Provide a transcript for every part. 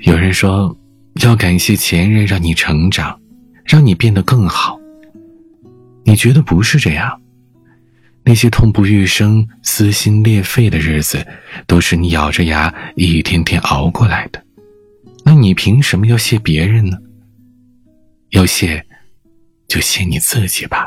有人说，要感谢前任让你成长，让你变得更好。你觉得不是这样？那些痛不欲生、撕心裂肺的日子，都是你咬着牙一天天熬过来的。那你凭什么要谢别人呢？要谢，就谢你自己吧。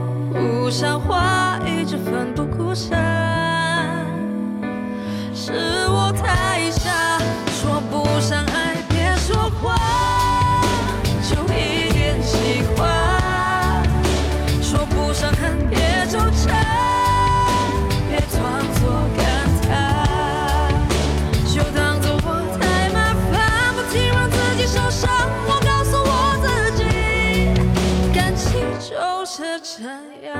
不像话，一直奋不顾身，这样，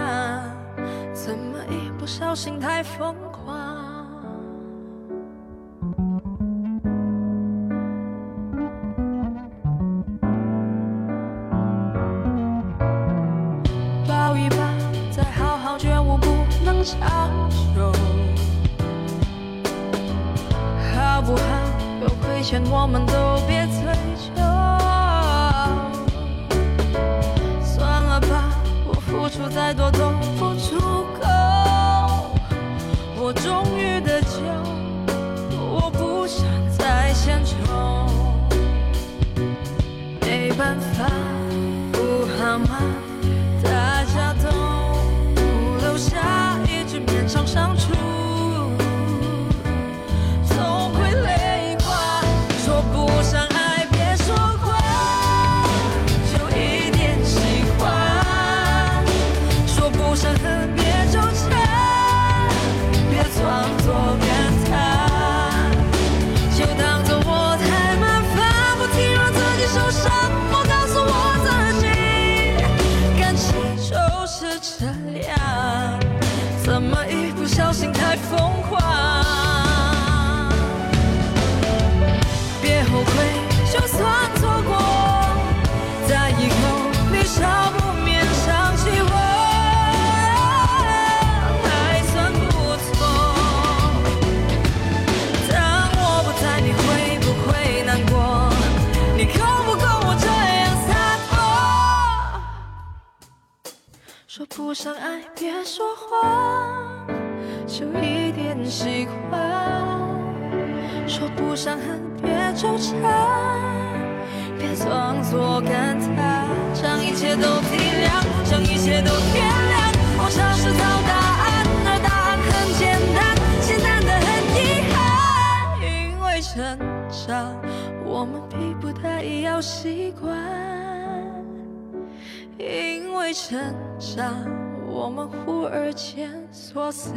怎么一不小心太疯狂？抱一抱，再好好觉悟不能长久，好不好？有亏欠我们都别追究。我终于得救，我不想再献丑。没办法，不好吗？说不上爱，别说谎，就一点喜欢。说不上恨，别纠缠，别装作感叹，将一切都体谅，将一切都原谅。我尝试找答案，而答案很简单，简单的很遗憾。因为成长，我们逼不得已要习惯。成长，我们忽而间说散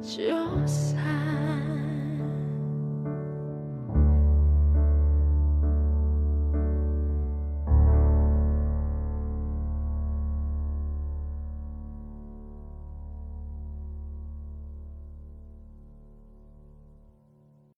就散。